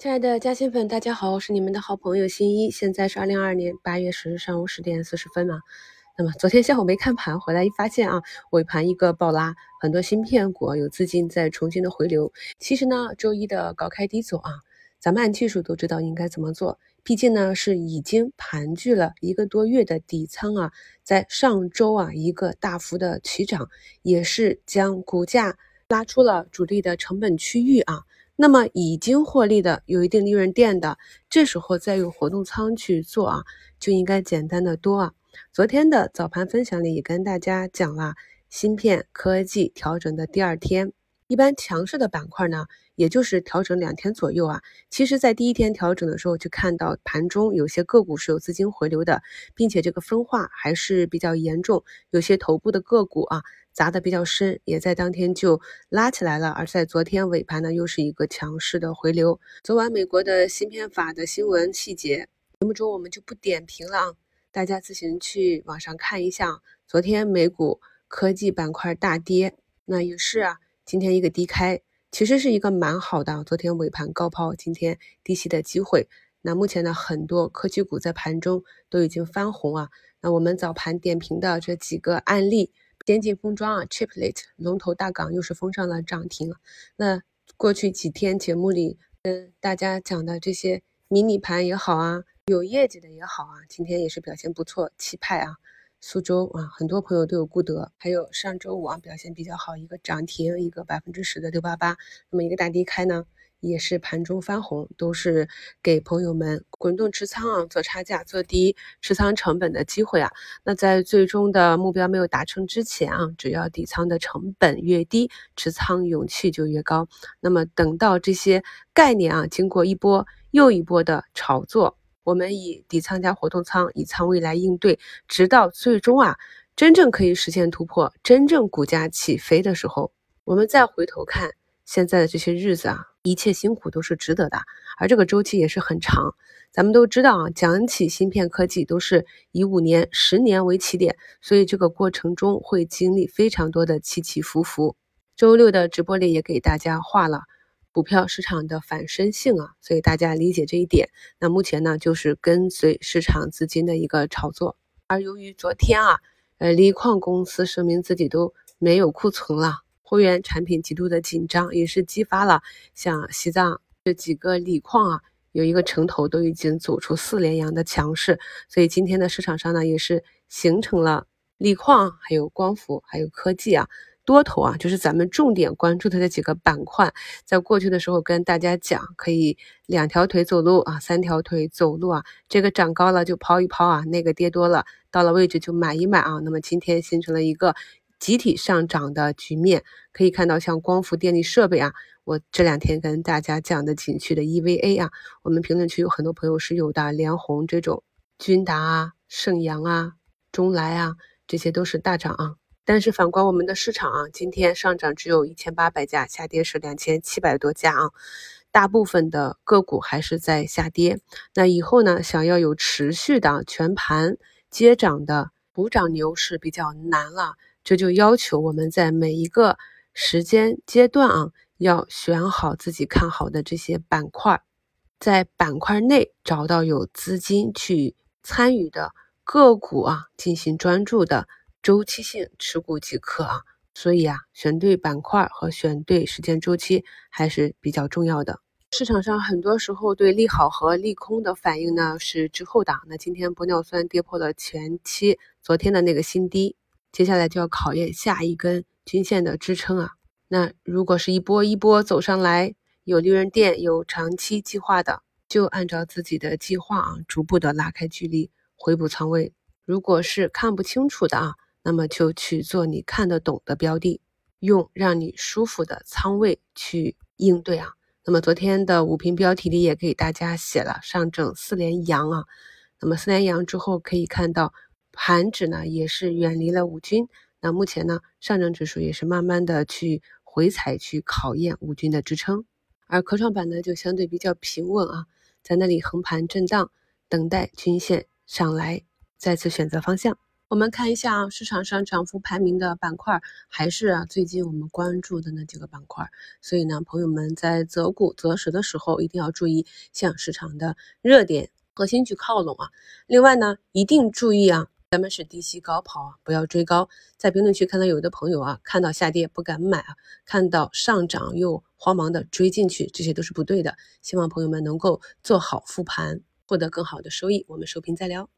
亲爱的嘉兴粉，大家好，我是你们的好朋友新一。现在是二零二二年八月十日上午十点四十分嘛。那么昨天下午没看盘，回来一发现啊，尾盘一个暴拉，很多芯片股有资金在重新的回流。其实呢，周一的高开低走啊，咱们按技术都知道应该怎么做。毕竟呢是已经盘踞了一个多月的底仓啊，在上周啊一个大幅的起涨，也是将股价拉出了主力的成本区域啊。那么已经获利的有一定利润垫的，这时候再用活动仓去做啊，就应该简单的多啊。昨天的早盘分享里也跟大家讲了，芯片科技调整的第二天，一般强势的板块呢，也就是调整两天左右啊。其实，在第一天调整的时候，就看到盘中有些个股是有资金回流的，并且这个分化还是比较严重，有些头部的个股啊。砸的比较深，也在当天就拉起来了。而在昨天尾盘呢，又是一个强势的回流。昨晚美国的芯片法的新闻细节，节目中我们就不点评了啊，大家自行去网上看一下。昨天美股科技板块大跌，那也是啊，今天一个低开，其实是一个蛮好的。昨天尾盘高抛，今天低吸的机会。那目前呢，很多科技股在盘中都已经翻红啊。那我们早盘点评的这几个案例。先进封装啊，Chiplet 龙头大港又是封上了涨停。那过去几天节目里跟大家讲的这些迷你盘也好啊，有业绩的也好啊，今天也是表现不错。气派啊，苏州啊，很多朋友都有顾得。还有上周五啊表现比较好，一个涨停，一个百分之十的六八八，那么一个大低开呢。也是盘中翻红，都是给朋友们滚动持仓啊，做差价、做低持仓成本的机会啊。那在最终的目标没有达成之前啊，只要底仓的成本越低，持仓勇气就越高。那么等到这些概念啊，经过一波又一波的炒作，我们以底仓加活动仓以仓位来应对，直到最终啊，真正可以实现突破，真正股价起飞的时候，我们再回头看现在的这些日子啊。一切辛苦都是值得的，而这个周期也是很长。咱们都知道啊，讲起芯片科技都是以五年、十年为起点，所以这个过程中会经历非常多的起起伏伏。周六的直播里也给大家画了股票市场的反身性啊，所以大家理解这一点。那目前呢，就是跟随市场资金的一个炒作。而由于昨天啊，呃，锂矿公司声明自己都没有库存了。货源产品极度的紧张，也是激发了像西藏这几个锂矿啊，有一个城投都已经走出四连阳的强势，所以今天的市场上呢，也是形成了锂矿、还有光伏、还有科技啊多头啊，就是咱们重点关注的这几个板块。在过去的时候跟大家讲，可以两条腿走路啊，三条腿走路啊，这个涨高了就抛一抛啊，那个跌多了到了位置就买一买啊。那么今天形成了一个。集体上涨的局面可以看到，像光伏电力设备啊，我这两天跟大家讲的景区的 EVA 啊，我们评论区有很多朋友是有的，联红这种，君达啊、盛阳啊、中来啊，这些都是大涨啊。但是反观我们的市场啊，今天上涨只有一千八百家，下跌是两千七百多家啊，大部分的个股还是在下跌。那以后呢，想要有持续的全盘接涨的补涨牛市比较难了。这就要求我们在每一个时间阶段啊，要选好自己看好的这些板块，在板块内找到有资金去参与的个股啊，进行专注的周期性持股即可啊。所以啊，选对板块和选对时间周期还是比较重要的。市场上很多时候对利好和利空的反应呢是滞后的。那今天玻尿酸跌破了前期昨天的那个新低。接下来就要考验下一根均线的支撑啊！那如果是一波一波走上来，有利润垫、有长期计划的，就按照自己的计划啊，逐步的拉开距离，回补仓位。如果是看不清楚的啊，那么就去做你看得懂的标的，用让你舒服的仓位去应对啊。那么昨天的五评标题里也给大家写了上证四连阳啊，那么四连阳之后可以看到。盘指呢也是远离了五均，那目前呢上证指数也是慢慢的去回踩去考验五均的支撑，而科创板呢就相对比较平稳啊，在那里横盘震荡，等待均线上来再次选择方向。我们看一下市场上涨幅排名的板块，还是啊最近我们关注的那几个板块。所以呢，朋友们在择股择时的时候，一定要注意向市场的热点核心去靠拢啊。另外呢，一定注意啊，咱们是低吸高抛啊，不要追高。在评论区看到有的朋友啊，看到下跌不敢买啊，看到上涨又慌忙的追进去，这些都是不对的。希望朋友们能够做好复盘，获得更好的收益。我们收评再聊。